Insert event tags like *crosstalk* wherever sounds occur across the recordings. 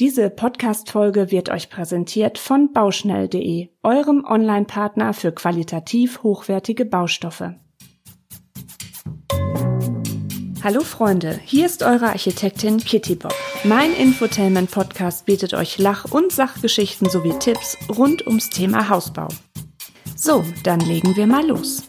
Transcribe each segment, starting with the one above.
Diese Podcast-Folge wird euch präsentiert von bauschnell.de, eurem Online-Partner für qualitativ hochwertige Baustoffe. Hallo Freunde, hier ist eure Architektin Kitty Bob. Mein Infotainment-Podcast bietet euch Lach- und Sachgeschichten sowie Tipps rund ums Thema Hausbau. So, dann legen wir mal los.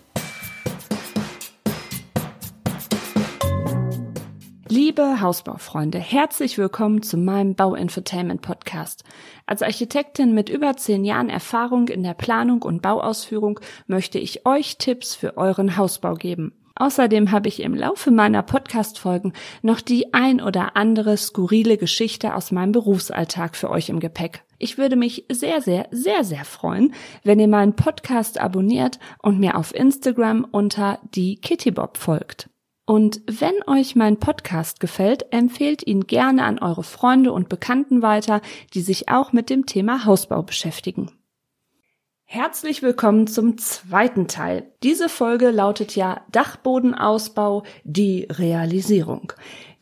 Liebe Hausbaufreunde, herzlich willkommen zu meinem Bauinfotainment Podcast. Als Architektin mit über zehn Jahren Erfahrung in der Planung und Bauausführung möchte ich euch Tipps für euren Hausbau geben. Außerdem habe ich im Laufe meiner Podcast-Folgen noch die ein oder andere skurrile Geschichte aus meinem Berufsalltag für euch im Gepäck. Ich würde mich sehr, sehr, sehr, sehr freuen, wenn ihr meinen Podcast abonniert und mir auf Instagram unter die Kittybob folgt. Und wenn euch mein Podcast gefällt, empfehlt ihn gerne an eure Freunde und Bekannten weiter, die sich auch mit dem Thema Hausbau beschäftigen. Herzlich willkommen zum zweiten Teil. Diese Folge lautet ja Dachbodenausbau, die Realisierung.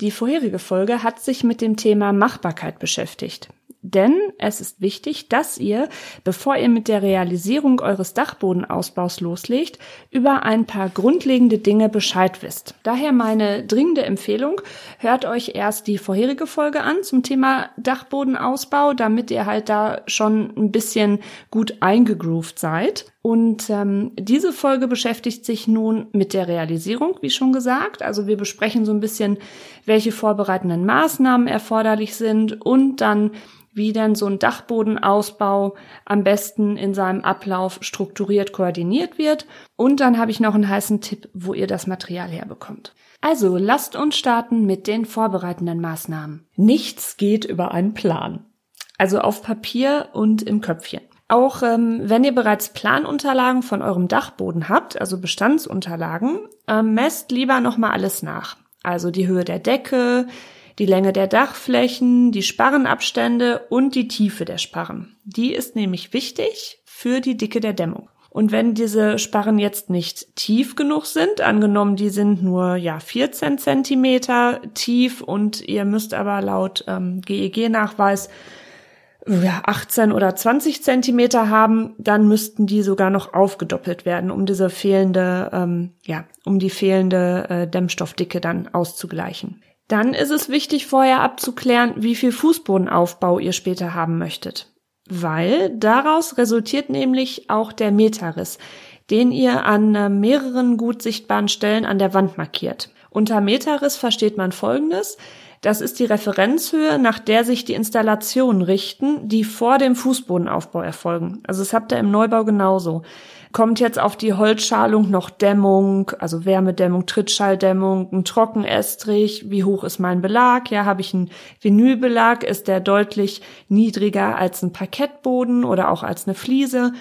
Die vorherige Folge hat sich mit dem Thema Machbarkeit beschäftigt. Denn es ist wichtig, dass ihr, bevor ihr mit der Realisierung eures Dachbodenausbaus loslegt, über ein paar grundlegende Dinge Bescheid wisst. Daher meine dringende Empfehlung, hört euch erst die vorherige Folge an zum Thema Dachbodenausbau, damit ihr halt da schon ein bisschen gut eingegroovt seid. Und ähm, diese Folge beschäftigt sich nun mit der Realisierung, wie schon gesagt. Also wir besprechen so ein bisschen, welche vorbereitenden Maßnahmen erforderlich sind und dann wie denn so ein Dachbodenausbau am besten in seinem Ablauf strukturiert koordiniert wird. Und dann habe ich noch einen heißen Tipp, wo ihr das Material herbekommt. Also lasst uns starten mit den vorbereitenden Maßnahmen. Nichts geht über einen Plan. Also auf Papier und im Köpfchen. Auch ähm, wenn ihr bereits Planunterlagen von eurem Dachboden habt, also Bestandsunterlagen, ähm, messt lieber nochmal alles nach. Also die Höhe der Decke, die Länge der Dachflächen, die Sparrenabstände und die Tiefe der Sparren. Die ist nämlich wichtig für die Dicke der Dämmung. Und wenn diese Sparren jetzt nicht tief genug sind, angenommen, die sind nur ja 14 Zentimeter tief und ihr müsst aber laut ähm, GEG-Nachweis 18 oder 20 Zentimeter haben, dann müssten die sogar noch aufgedoppelt werden, um diese fehlende, ähm, ja, um die fehlende äh, Dämmstoffdicke dann auszugleichen. Dann ist es wichtig, vorher abzuklären, wie viel Fußbodenaufbau ihr später haben möchtet. Weil daraus resultiert nämlich auch der Meterriss, den ihr an äh, mehreren gut sichtbaren Stellen an der Wand markiert. Unter Meterriss versteht man Folgendes. Das ist die Referenzhöhe, nach der sich die Installationen richten, die vor dem Fußbodenaufbau erfolgen. Also das habt ihr im Neubau genauso kommt jetzt auf die Holzschalung noch Dämmung, also Wärmedämmung, Trittschalldämmung, ein Trockenestrich, wie hoch ist mein Belag? Ja, habe ich einen Vinylbelag, ist der deutlich niedriger als ein Parkettboden oder auch als eine Fliese?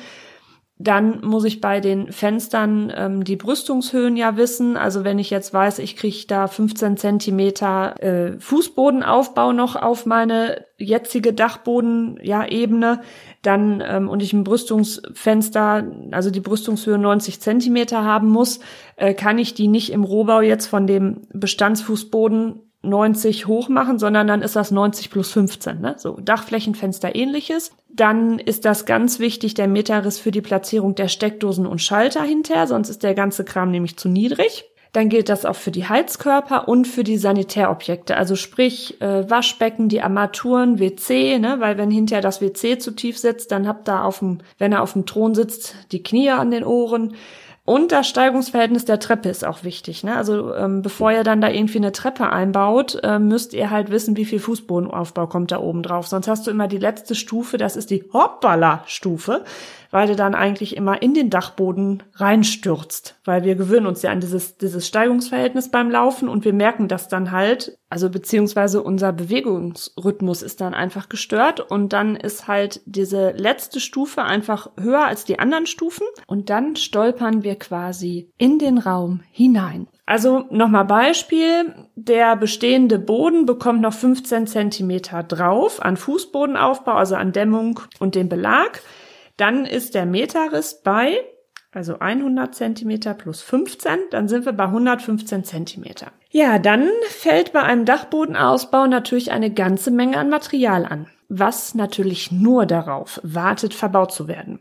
Dann muss ich bei den Fenstern ähm, die Brüstungshöhen ja wissen. Also wenn ich jetzt weiß, ich kriege da 15 Zentimeter äh, Fußbodenaufbau noch auf meine jetzige Dachboden-Ebene, ja, dann ähm, und ich ein Brüstungsfenster, also die Brüstungshöhe 90 Zentimeter haben muss, äh, kann ich die nicht im Rohbau jetzt von dem Bestandsfußboden 90 hoch machen, sondern dann ist das 90 plus 15, ne? so Dachflächenfenster ähnliches. Dann ist das ganz wichtig, der Meterriss für die Platzierung der Steckdosen und Schalter hinterher, sonst ist der ganze Kram nämlich zu niedrig. Dann gilt das auch für die Heizkörper und für die Sanitärobjekte, also sprich äh, Waschbecken, die Armaturen, WC, ne, weil wenn hinterher das WC zu tief sitzt, dann habt ihr auf dem, wenn er auf dem Thron sitzt, die Knie an den Ohren. Und das Steigungsverhältnis der Treppe ist auch wichtig. Ne? Also ähm, bevor ihr dann da irgendwie eine Treppe einbaut, äh, müsst ihr halt wissen, wie viel Fußbodenaufbau kommt da oben drauf. Sonst hast du immer die letzte Stufe, das ist die Hoppala-Stufe weil du dann eigentlich immer in den Dachboden reinstürzt, weil wir gewöhnen uns ja an dieses, dieses Steigungsverhältnis beim Laufen und wir merken das dann halt, also beziehungsweise unser Bewegungsrhythmus ist dann einfach gestört und dann ist halt diese letzte Stufe einfach höher als die anderen Stufen und dann stolpern wir quasi in den Raum hinein. Also nochmal Beispiel. Der bestehende Boden bekommt noch 15 Zentimeter drauf an Fußbodenaufbau, also an Dämmung und dem Belag. Dann ist der Meterriss bei also 100 Zentimeter plus 15, dann sind wir bei 115 Zentimeter. Ja, dann fällt bei einem Dachbodenausbau natürlich eine ganze Menge an Material an, was natürlich nur darauf wartet, verbaut zu werden.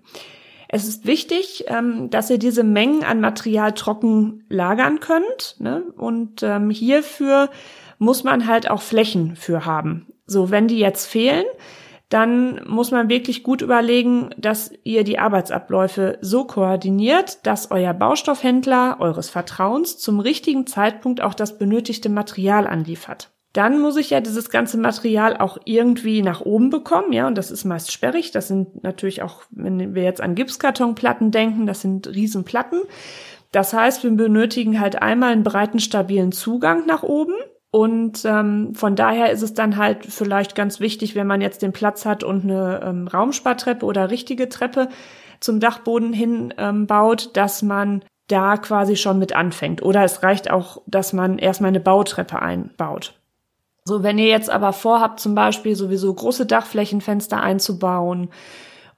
Es ist wichtig, ähm, dass ihr diese Mengen an Material trocken lagern könnt. Ne? Und ähm, hierfür muss man halt auch Flächen für haben. So, wenn die jetzt fehlen, dann muss man wirklich gut überlegen, dass ihr die Arbeitsabläufe so koordiniert, dass euer Baustoffhändler eures Vertrauens zum richtigen Zeitpunkt auch das benötigte Material anliefert. Dann muss ich ja dieses ganze Material auch irgendwie nach oben bekommen, ja, und das ist meist sperrig. Das sind natürlich auch, wenn wir jetzt an Gipskartonplatten denken, das sind Riesenplatten. Das heißt, wir benötigen halt einmal einen breiten, stabilen Zugang nach oben. Und ähm, von daher ist es dann halt vielleicht ganz wichtig, wenn man jetzt den Platz hat und eine ähm, Raumspartreppe oder richtige Treppe zum Dachboden hin ähm, baut, dass man da quasi schon mit anfängt. Oder es reicht auch, dass man erstmal eine Bautreppe einbaut. So, wenn ihr jetzt aber vorhabt, zum Beispiel sowieso große Dachflächenfenster einzubauen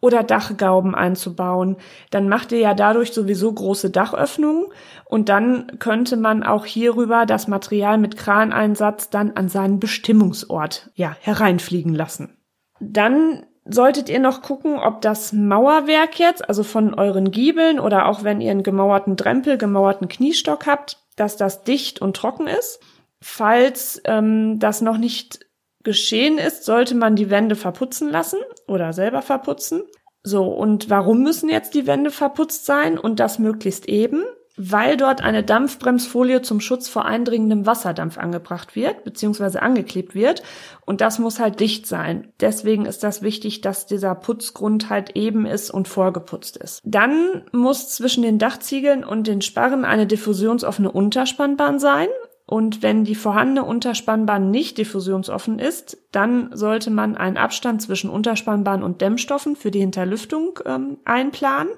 oder Dachgauben einzubauen, dann macht ihr ja dadurch sowieso große Dachöffnungen und dann könnte man auch hierüber das Material mit Kraneinsatz dann an seinen Bestimmungsort ja hereinfliegen lassen. Dann solltet ihr noch gucken, ob das Mauerwerk jetzt, also von euren Giebeln oder auch wenn ihr einen gemauerten Drempel, gemauerten Kniestock habt, dass das dicht und trocken ist. Falls ähm, das noch nicht geschehen ist, sollte man die Wände verputzen lassen oder selber verputzen. So, und warum müssen jetzt die Wände verputzt sein und das möglichst eben? Weil dort eine Dampfbremsfolie zum Schutz vor eindringendem Wasserdampf angebracht wird, beziehungsweise angeklebt wird. Und das muss halt dicht sein. Deswegen ist das wichtig, dass dieser Putzgrund halt eben ist und vorgeputzt ist. Dann muss zwischen den Dachziegeln und den Sparren eine diffusionsoffene Unterspannbahn sein. Und wenn die vorhandene Unterspannbahn nicht diffusionsoffen ist, dann sollte man einen Abstand zwischen Unterspannbahn und Dämmstoffen für die Hinterlüftung ähm, einplanen.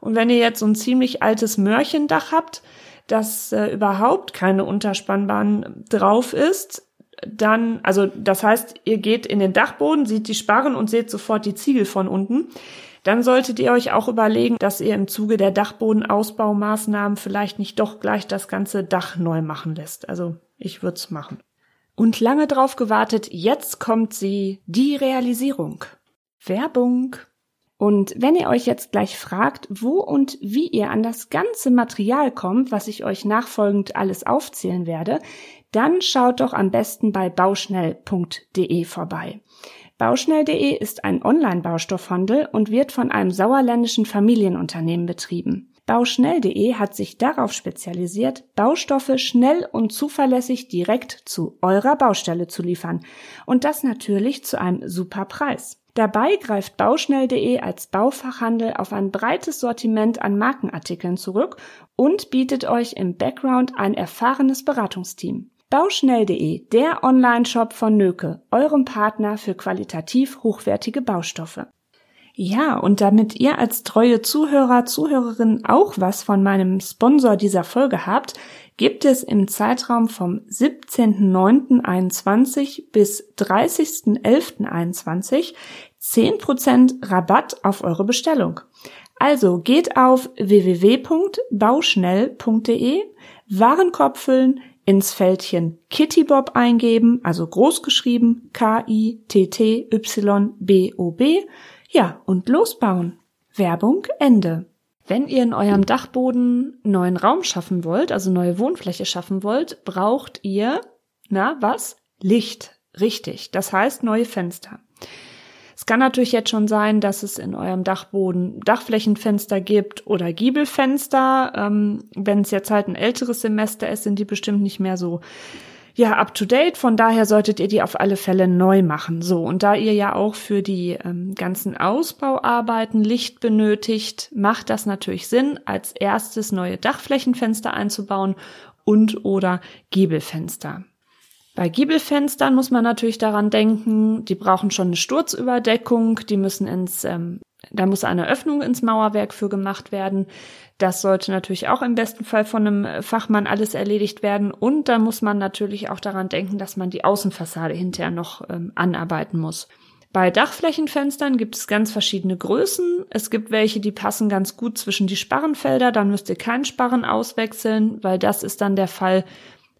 Und wenn ihr jetzt so ein ziemlich altes Mörchendach habt, das äh, überhaupt keine Unterspannbahn drauf ist, dann, also das heißt, ihr geht in den Dachboden, seht die Sparren und seht sofort die Ziegel von unten dann solltet ihr euch auch überlegen, dass ihr im Zuge der Dachbodenausbaumaßnahmen vielleicht nicht doch gleich das ganze Dach neu machen lässt. Also ich würde es machen. Und lange drauf gewartet, jetzt kommt sie, die Realisierung. Werbung. Und wenn ihr euch jetzt gleich fragt, wo und wie ihr an das ganze Material kommt, was ich euch nachfolgend alles aufzählen werde, dann schaut doch am besten bei bauschnell.de vorbei. Bauschnell.de ist ein Online-Baustoffhandel und wird von einem sauerländischen Familienunternehmen betrieben. Bauschnell.de hat sich darauf spezialisiert, Baustoffe schnell und zuverlässig direkt zu eurer Baustelle zu liefern. Und das natürlich zu einem super Preis. Dabei greift Bauschnell.de als Baufachhandel auf ein breites Sortiment an Markenartikeln zurück und bietet euch im Background ein erfahrenes Beratungsteam. Bauschnell.de, der Online-Shop von Nöke, eurem Partner für qualitativ hochwertige Baustoffe. Ja, und damit ihr als treue Zuhörer, Zuhörerin auch was von meinem Sponsor dieser Folge habt, gibt es im Zeitraum vom 17.09.21 bis 30.11.21 10% Rabatt auf eure Bestellung. Also geht auf www.bauschnell.de, Warenkorb füllen, ins Feldchen Kittybob eingeben, also groß geschrieben K-I-T-T-Y-B-O-B, ja, und losbauen. Werbung Ende. Wenn ihr in eurem Dachboden neuen Raum schaffen wollt, also neue Wohnfläche schaffen wollt, braucht ihr, na, was? Licht. Richtig. Das heißt neue Fenster. Es kann natürlich jetzt schon sein, dass es in eurem Dachboden Dachflächenfenster gibt oder Giebelfenster. Ähm, Wenn es jetzt halt ein älteres Semester ist, sind die bestimmt nicht mehr so ja, up to date. Von daher solltet ihr die auf alle Fälle neu machen. So, und da ihr ja auch für die ähm, ganzen Ausbauarbeiten Licht benötigt, macht das natürlich Sinn, als erstes neue Dachflächenfenster einzubauen und oder Giebelfenster. Bei Giebelfenstern muss man natürlich daran denken, die brauchen schon eine Sturzüberdeckung, die müssen ins, ähm, da muss eine Öffnung ins Mauerwerk für gemacht werden. Das sollte natürlich auch im besten Fall von einem Fachmann alles erledigt werden. Und da muss man natürlich auch daran denken, dass man die Außenfassade hinterher noch ähm, anarbeiten muss. Bei Dachflächenfenstern gibt es ganz verschiedene Größen. Es gibt welche, die passen ganz gut zwischen die Sparrenfelder. Dann müsst ihr keinen Sparren auswechseln, weil das ist dann der Fall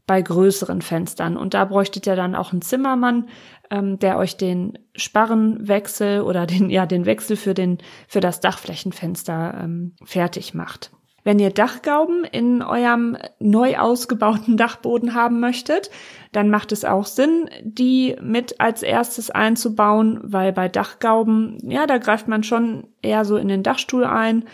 bei größeren Fenstern. Und da bräuchtet ihr dann auch einen Zimmermann, ähm, der euch den Sparrenwechsel oder den, ja, den Wechsel für den, für das Dachflächenfenster ähm, fertig macht. Wenn ihr Dachgauben in eurem neu ausgebauten Dachboden haben möchtet, dann macht es auch Sinn, die mit als erstes einzubauen, weil bei Dachgauben, ja, da greift man schon eher so in den Dachstuhl ein.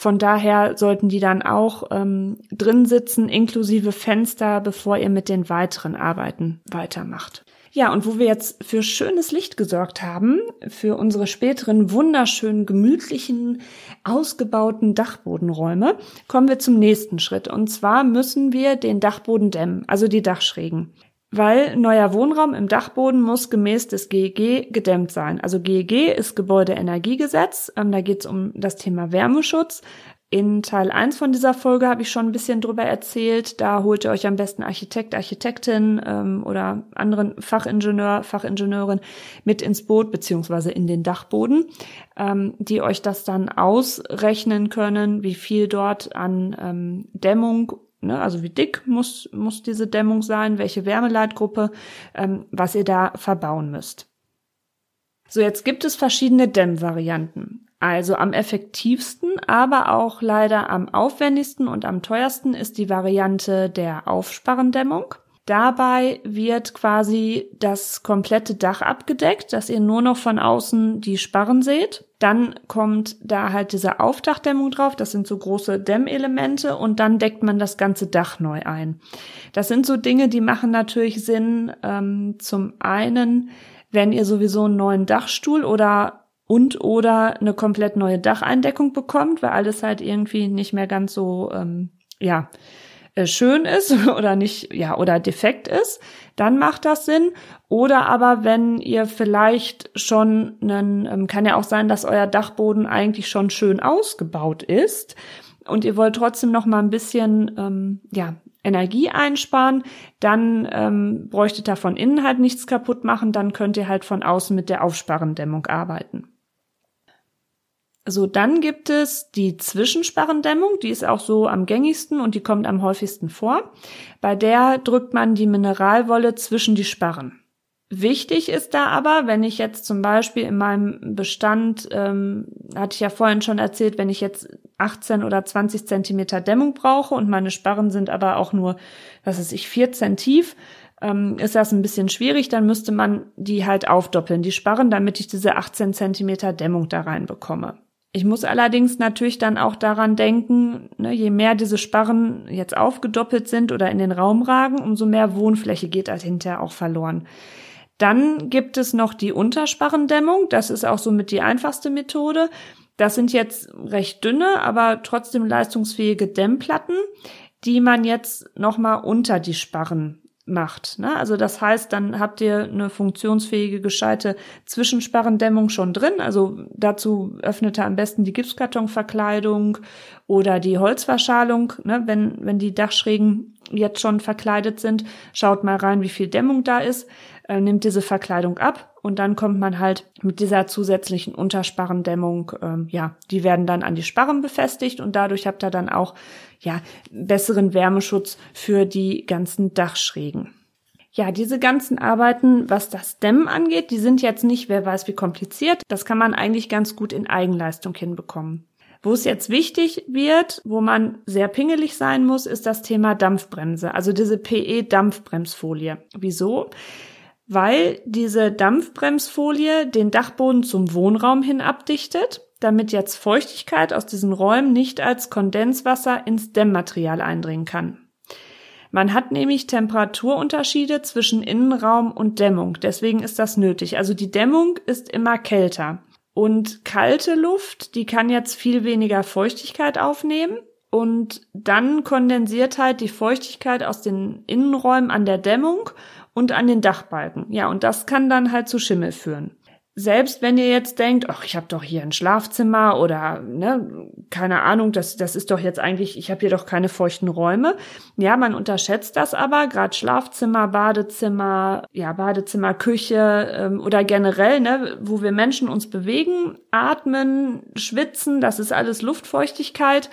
Von daher sollten die dann auch ähm, drin sitzen, inklusive Fenster, bevor ihr mit den weiteren Arbeiten weitermacht. Ja, und wo wir jetzt für schönes Licht gesorgt haben, für unsere späteren wunderschönen, gemütlichen, ausgebauten Dachbodenräume, kommen wir zum nächsten Schritt. Und zwar müssen wir den Dachboden dämmen, also die Dachschrägen. Weil neuer Wohnraum im Dachboden muss gemäß des GEG gedämmt sein. Also GEG ist Gebäudeenergiegesetz. Ähm, da geht es um das Thema Wärmeschutz. In Teil 1 von dieser Folge habe ich schon ein bisschen drüber erzählt. Da holt ihr euch am besten Architekt, Architektin ähm, oder anderen Fachingenieur, Fachingenieurin mit ins Boot beziehungsweise in den Dachboden, ähm, die euch das dann ausrechnen können, wie viel dort an ähm, Dämmung Ne, also wie dick muss, muss diese Dämmung sein, welche Wärmeleitgruppe, ähm, was ihr da verbauen müsst. So, jetzt gibt es verschiedene Dämmvarianten. Also am effektivsten, aber auch leider am aufwendigsten und am teuersten ist die Variante der Aufsparrendämmung. Dabei wird quasi das komplette Dach abgedeckt, dass ihr nur noch von außen die Sparren seht. Dann kommt da halt diese Aufdachdämmung drauf. Das sind so große Dämmelemente und dann deckt man das ganze Dach neu ein. Das sind so Dinge, die machen natürlich Sinn. Ähm, zum einen, wenn ihr sowieso einen neuen Dachstuhl oder und oder eine komplett neue Dacheindeckung bekommt, weil alles halt irgendwie nicht mehr ganz so ähm, ja schön ist *laughs* oder nicht ja oder defekt ist, dann macht das Sinn. Oder aber wenn ihr vielleicht schon einen, ähm, kann ja auch sein, dass euer Dachboden eigentlich schon schön ausgebaut ist und ihr wollt trotzdem noch mal ein bisschen ähm, ja Energie einsparen, dann ähm, bräuchtet ihr von innen halt nichts kaputt machen, dann könnt ihr halt von außen mit der Aufsparrendämmung arbeiten. So, dann gibt es die Zwischensparrendämmung, die ist auch so am gängigsten und die kommt am häufigsten vor. Bei der drückt man die Mineralwolle zwischen die Sparren. Wichtig ist da aber, wenn ich jetzt zum Beispiel in meinem Bestand, ähm, hatte ich ja vorhin schon erzählt, wenn ich jetzt 18 oder 20 Zentimeter Dämmung brauche und meine Sparren sind aber auch nur, was weiß ich, 14 tief, ähm, ist das ein bisschen schwierig, dann müsste man die halt aufdoppeln, die Sparren, damit ich diese 18 Zentimeter Dämmung da rein bekomme. Ich muss allerdings natürlich dann auch daran denken, ne, je mehr diese Sparren jetzt aufgedoppelt sind oder in den Raum ragen, umso mehr Wohnfläche geht halt hinterher auch verloren. Dann gibt es noch die Untersparrendämmung. Das ist auch somit die einfachste Methode. Das sind jetzt recht dünne, aber trotzdem leistungsfähige Dämmplatten, die man jetzt nochmal unter die Sparren macht. Ne? Also das heißt, dann habt ihr eine funktionsfähige, gescheite Zwischensparrendämmung schon drin. Also dazu öffnet ihr am besten die Gipskartonverkleidung oder die Holzverschalung. Ne? Wenn, wenn die Dachschrägen jetzt schon verkleidet sind, schaut mal rein, wie viel Dämmung da ist, äh, nimmt diese Verkleidung ab und dann kommt man halt mit dieser zusätzlichen Untersparrendämmung, ähm, ja, die werden dann an die Sparren befestigt und dadurch habt ihr dann auch ja, besseren Wärmeschutz für die ganzen Dachschrägen. Ja, diese ganzen Arbeiten, was das Dämmen angeht, die sind jetzt nicht, wer weiß wie kompliziert. Das kann man eigentlich ganz gut in Eigenleistung hinbekommen. Wo es jetzt wichtig wird, wo man sehr pingelig sein muss, ist das Thema Dampfbremse, also diese PE-Dampfbremsfolie. Wieso? Weil diese Dampfbremsfolie den Dachboden zum Wohnraum hin abdichtet damit jetzt Feuchtigkeit aus diesen Räumen nicht als Kondenswasser ins Dämmmaterial eindringen kann. Man hat nämlich Temperaturunterschiede zwischen Innenraum und Dämmung, deswegen ist das nötig. Also die Dämmung ist immer kälter. Und kalte Luft, die kann jetzt viel weniger Feuchtigkeit aufnehmen und dann kondensiert halt die Feuchtigkeit aus den Innenräumen an der Dämmung und an den Dachbalken. Ja, und das kann dann halt zu Schimmel führen. selbst wenn ihr jetzt denkt, ach, ich habe doch hier ein Schlafzimmer oder ne, keine Ahnung, das, das ist doch jetzt eigentlich, ich habe hier doch keine feuchten Räume. Ja, man unterschätzt das aber, gerade Schlafzimmer, Badezimmer, ja, Badezimmer, Küche ähm, oder generell, ne, wo wir Menschen uns bewegen, atmen, schwitzen, das ist alles Luftfeuchtigkeit.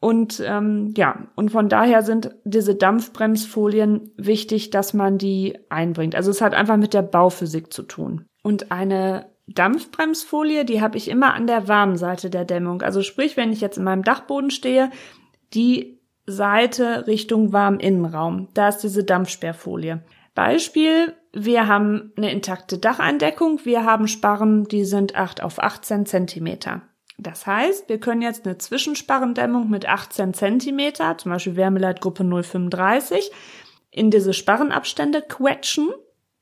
Und ähm, ja, und von daher sind diese Dampfbremsfolien wichtig, dass man die einbringt. Also es hat einfach mit der Bauphysik zu tun. Und eine Dampfbremsfolie, die habe ich immer an der warmen Seite der Dämmung. Also sprich, wenn ich jetzt in meinem Dachboden stehe, die Seite Richtung warmen Innenraum. Da ist diese Dampfsperrfolie. Beispiel, wir haben eine intakte Dacheindeckung, wir haben Sparren, die sind 8 auf 18 Zentimeter. Das heißt, wir können jetzt eine Zwischensparrendämmung mit 18 Zentimeter, zum Beispiel Wärmeleitgruppe 035, in diese Sparrenabstände quetschen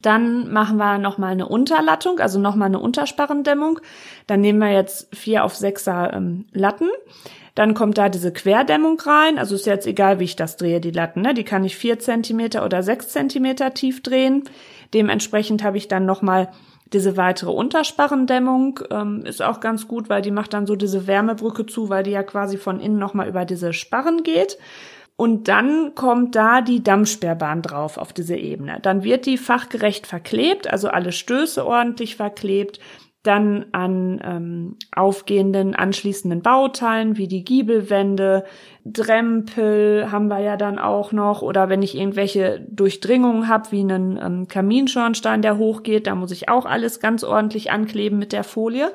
dann machen wir nochmal eine Unterlattung, also nochmal eine Untersparrendämmung. Dann nehmen wir jetzt vier auf sechser ähm, Latten. Dann kommt da diese Querdämmung rein. Also ist jetzt egal, wie ich das drehe, die Latten. Ne? Die kann ich vier Zentimeter oder sechs Zentimeter tief drehen. Dementsprechend habe ich dann nochmal diese weitere Untersparrendämmung. Ähm, ist auch ganz gut, weil die macht dann so diese Wärmebrücke zu, weil die ja quasi von innen nochmal über diese Sparren geht. Und dann kommt da die Dammsperrbahn drauf auf diese Ebene. Dann wird die fachgerecht verklebt, also alle Stöße ordentlich verklebt. Dann an ähm, aufgehenden anschließenden Bauteilen wie die Giebelwände, Drempel haben wir ja dann auch noch. Oder wenn ich irgendwelche Durchdringungen habe, wie einen ähm, Kaminschornstein, der hochgeht, da muss ich auch alles ganz ordentlich ankleben mit der Folie.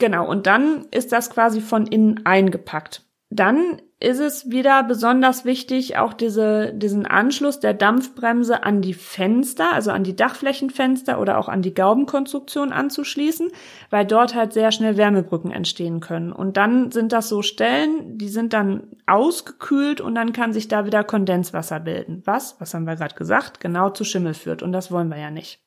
Genau, und dann ist das quasi von innen eingepackt. Dann ist es wieder besonders wichtig, auch diese, diesen Anschluss der Dampfbremse an die Fenster, also an die Dachflächenfenster oder auch an die Gaubenkonstruktion anzuschließen, weil dort halt sehr schnell Wärmebrücken entstehen können. Und dann sind das so Stellen, die sind dann ausgekühlt und dann kann sich da wieder Kondenswasser bilden. Was, was haben wir gerade gesagt, genau zu Schimmel führt. Und das wollen wir ja nicht.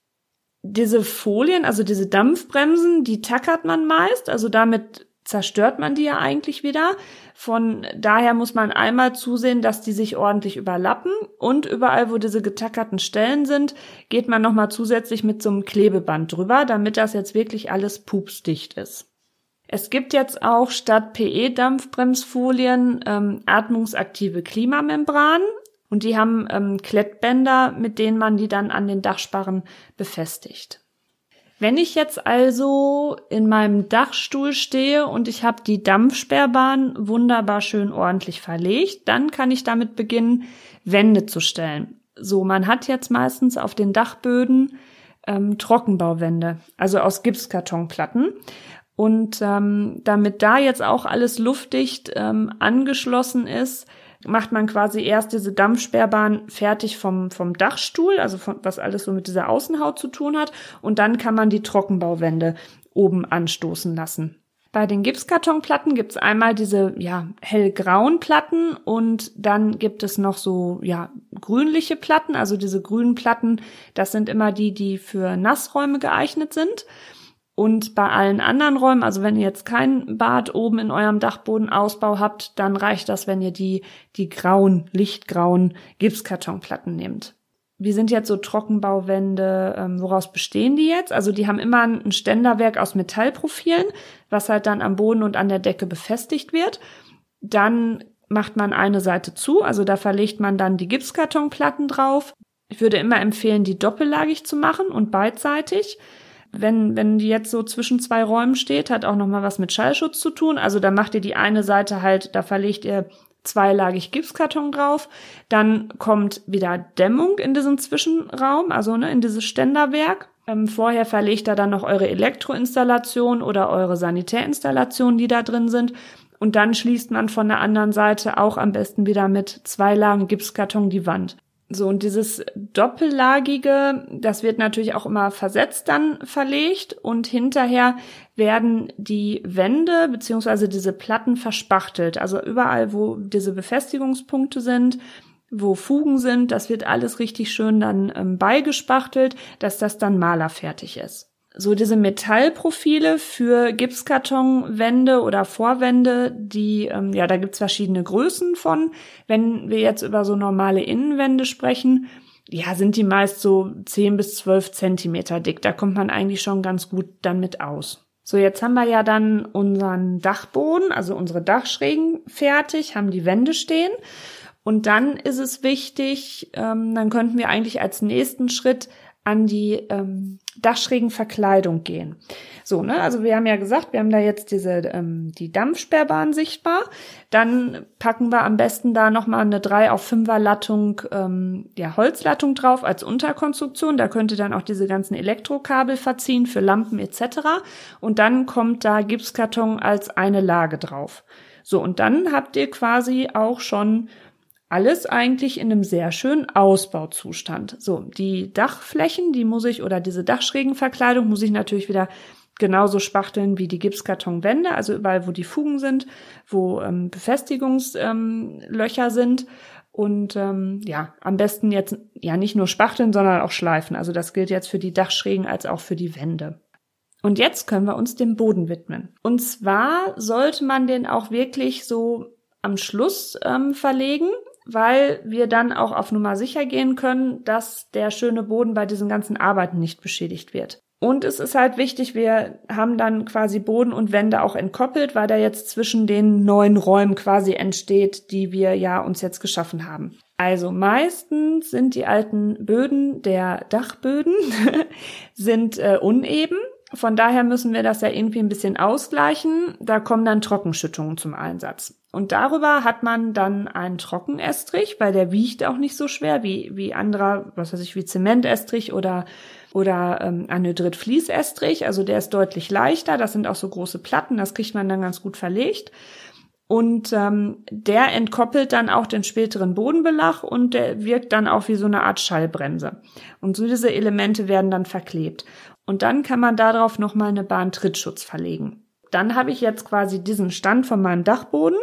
Diese Folien, also diese Dampfbremsen, die tackert man meist, also damit zerstört man die ja eigentlich wieder. Von daher muss man einmal zusehen, dass die sich ordentlich überlappen und überall, wo diese getackerten Stellen sind, geht man nochmal zusätzlich mit so einem Klebeband drüber, damit das jetzt wirklich alles pupsdicht ist. Es gibt jetzt auch statt PE-Dampfbremsfolien ähm, atmungsaktive Klimamembranen und die haben ähm, Klettbänder, mit denen man die dann an den Dachsparren befestigt. Wenn ich jetzt also in meinem Dachstuhl stehe und ich habe die Dampfsperrbahn wunderbar schön ordentlich verlegt, dann kann ich damit beginnen, Wände zu stellen. So, man hat jetzt meistens auf den Dachböden ähm, Trockenbauwände, also aus Gipskartonplatten. Und ähm, damit da jetzt auch alles luftdicht ähm, angeschlossen ist, macht man quasi erst diese Dampfsperrbahn fertig vom, vom Dachstuhl, also von, was alles so mit dieser Außenhaut zu tun hat. Und dann kann man die Trockenbauwände oben anstoßen lassen. Bei den Gipskartonplatten gibt's einmal diese ja hellgrauen Platten und dann gibt es noch so ja grünliche Platten, also diese grünen Platten, das sind immer die, die für Nassräume geeignet sind. Und bei allen anderen Räumen, also wenn ihr jetzt kein Bad oben in eurem Dachbodenausbau habt, dann reicht das, wenn ihr die, die grauen, lichtgrauen Gipskartonplatten nehmt. Wie sind jetzt so Trockenbauwände? Ähm, woraus bestehen die jetzt? Also die haben immer ein Ständerwerk aus Metallprofilen, was halt dann am Boden und an der Decke befestigt wird. Dann macht man eine Seite zu, also da verlegt man dann die Gipskartonplatten drauf. Ich würde immer empfehlen, die doppellagig zu machen und beidseitig wenn, wenn die jetzt so zwischen zwei Räumen steht, hat auch nochmal was mit Schallschutz zu tun. Also da macht ihr die eine Seite halt, da verlegt ihr zweilagig Gipskarton drauf. Dann kommt wieder Dämmung in diesen Zwischenraum, also ne, in dieses Ständerwerk. Ähm, vorher verlegt ihr dann noch eure Elektroinstallation oder eure Sanitärinstallation, die da drin sind. Und dann schließt man von der anderen Seite auch am besten wieder mit zwei Lagen Gipskarton die Wand. So, und dieses doppellagige, das wird natürlich auch immer versetzt dann verlegt und hinterher werden die Wände beziehungsweise diese Platten verspachtelt. Also überall, wo diese Befestigungspunkte sind, wo Fugen sind, das wird alles richtig schön dann ähm, beigespachtelt, dass das dann malerfertig ist so diese Metallprofile für Gipskartonwände oder Vorwände, die, ähm, ja, da gibt's verschiedene Größen von. Wenn wir jetzt über so normale Innenwände sprechen, ja, sind die meist so 10 bis 12 Zentimeter dick. Da kommt man eigentlich schon ganz gut dann mit aus. So, jetzt haben wir ja dann unseren Dachboden, also unsere Dachschrägen fertig, haben die Wände stehen. Und dann ist es wichtig, ähm, dann könnten wir eigentlich als nächsten Schritt an die ähm, Dachschrägenverkleidung gehen. So, ne, also wir haben ja gesagt, wir haben da jetzt diese ähm, die Dampfsperrbahn sichtbar. Dann packen wir am besten da nochmal eine 3 auf 5er Lattung, ähm, ja, Holzlattung drauf als Unterkonstruktion. Da könnt ihr dann auch diese ganzen Elektrokabel verziehen für Lampen etc. Und dann kommt da Gipskarton als eine Lage drauf. So, und dann habt ihr quasi auch schon alles eigentlich in einem sehr schönen Ausbauzustand. So, die Dachflächen, die muss ich, oder diese Dachschrägenverkleidung muss ich natürlich wieder genauso spachteln wie die Gipskartonwände, also überall, wo die Fugen sind, wo ähm, Befestigungslöcher ähm, sind. Und ähm, ja, am besten jetzt ja nicht nur spachteln, sondern auch schleifen. Also das gilt jetzt für die Dachschrägen als auch für die Wände. Und jetzt können wir uns dem Boden widmen. Und zwar sollte man den auch wirklich so am Schluss ähm, verlegen weil wir dann auch auf Nummer sicher gehen können, dass der schöne Boden bei diesen ganzen Arbeiten nicht beschädigt wird. Und es ist halt wichtig, wir haben dann quasi Boden und Wände auch entkoppelt, weil da jetzt zwischen den neuen Räumen quasi entsteht, die wir ja uns jetzt geschaffen haben. Also meistens sind die alten Böden der Dachböden *laughs* sind äh, uneben. Von daher müssen wir das ja irgendwie ein bisschen ausgleichen. Da kommen dann Trockenschüttungen zum Einsatz. Und darüber hat man dann einen Trockenestrich, weil der wiegt auch nicht so schwer wie, wie anderer, was weiß ich, wie Zementestrich oder, oder ähm, Anhydrit-Fließestrich. Also der ist deutlich leichter. Das sind auch so große Platten, das kriegt man dann ganz gut verlegt. Und ähm, der entkoppelt dann auch den späteren Bodenbelag und der wirkt dann auch wie so eine Art Schallbremse. Und so diese Elemente werden dann verklebt. Und dann kann man darauf nochmal eine Bahntrittschutz verlegen. Dann habe ich jetzt quasi diesen Stand von meinem Dachboden.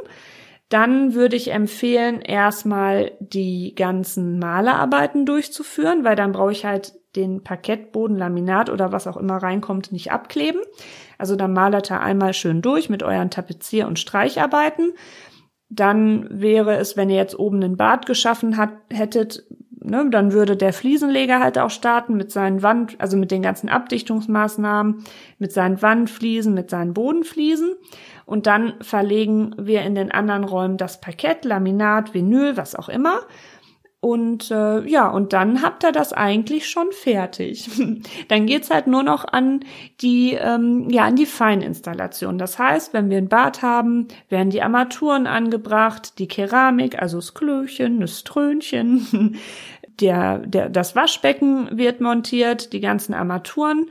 Dann würde ich empfehlen, erstmal die ganzen Malerarbeiten durchzuführen, weil dann brauche ich halt den Parkettboden, Laminat oder was auch immer reinkommt, nicht abkleben. Also dann malert er einmal schön durch mit euren Tapezier- und Streicharbeiten. Dann wäre es, wenn ihr jetzt oben ein Bad geschaffen hat, hättet, ne, dann würde der Fliesenleger halt auch starten mit seinen Wand, also mit den ganzen Abdichtungsmaßnahmen, mit seinen Wandfliesen, mit seinen Bodenfliesen. Und dann verlegen wir in den anderen Räumen das Parkett, Laminat, Vinyl, was auch immer. Und äh, ja, und dann habt ihr das eigentlich schon fertig. *laughs* dann geht's halt nur noch an die, ähm, ja, an die Feininstallation. Das heißt, wenn wir ein Bad haben, werden die Armaturen angebracht, die Keramik, also das Klöchen, das Trönchen, *laughs* der, der, das Waschbecken wird montiert, die ganzen Armaturen.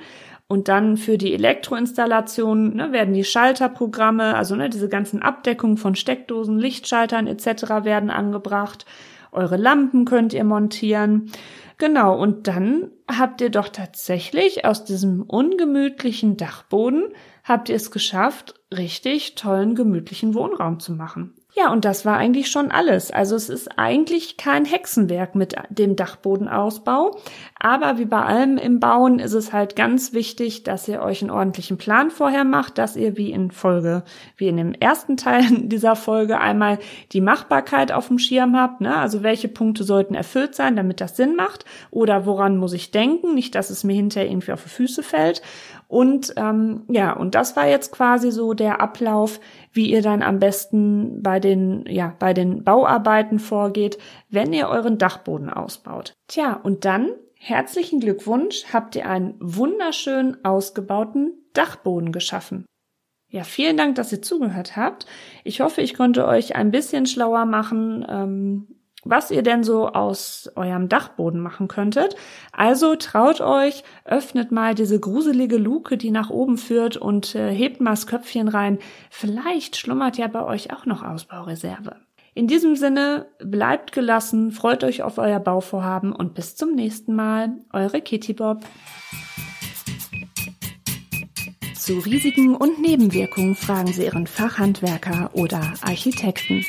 Und dann für die Elektroinstallation ne, werden die Schalterprogramme, also ne, diese ganzen Abdeckungen von Steckdosen, Lichtschaltern etc. werden angebracht. Eure Lampen könnt ihr montieren. Genau, und dann habt ihr doch tatsächlich aus diesem ungemütlichen Dachboden, habt ihr es geschafft, richtig tollen, gemütlichen Wohnraum zu machen. Ja, und das war eigentlich schon alles. Also es ist eigentlich kein Hexenwerk mit dem Dachbodenausbau. Aber wie bei allem im Bauen ist es halt ganz wichtig, dass ihr euch einen ordentlichen Plan vorher macht, dass ihr wie in Folge, wie in dem ersten Teil *laughs* dieser Folge einmal die Machbarkeit auf dem Schirm habt. Ne? Also welche Punkte sollten erfüllt sein, damit das Sinn macht? Oder woran muss ich denken? Nicht, dass es mir hinterher irgendwie auf die Füße fällt. Und ähm, ja, und das war jetzt quasi so der Ablauf, wie ihr dann am besten bei den, ja, bei den Bauarbeiten vorgeht, wenn ihr euren Dachboden ausbaut. Tja, und dann herzlichen Glückwunsch, habt ihr einen wunderschön ausgebauten Dachboden geschaffen. Ja, vielen Dank, dass ihr zugehört habt. Ich hoffe, ich konnte euch ein bisschen schlauer machen, ähm, was ihr denn so aus eurem Dachboden machen könntet. Also traut euch, öffnet mal diese gruselige Luke, die nach oben führt und äh, hebt mal das Köpfchen rein. Vielleicht schlummert ja bei euch auch noch Ausbaureserve. In diesem Sinne, bleibt gelassen, freut euch auf euer Bauvorhaben und bis zum nächsten Mal. Eure Kitty Bob. Zu Risiken und Nebenwirkungen fragen Sie Ihren Fachhandwerker oder Architekten.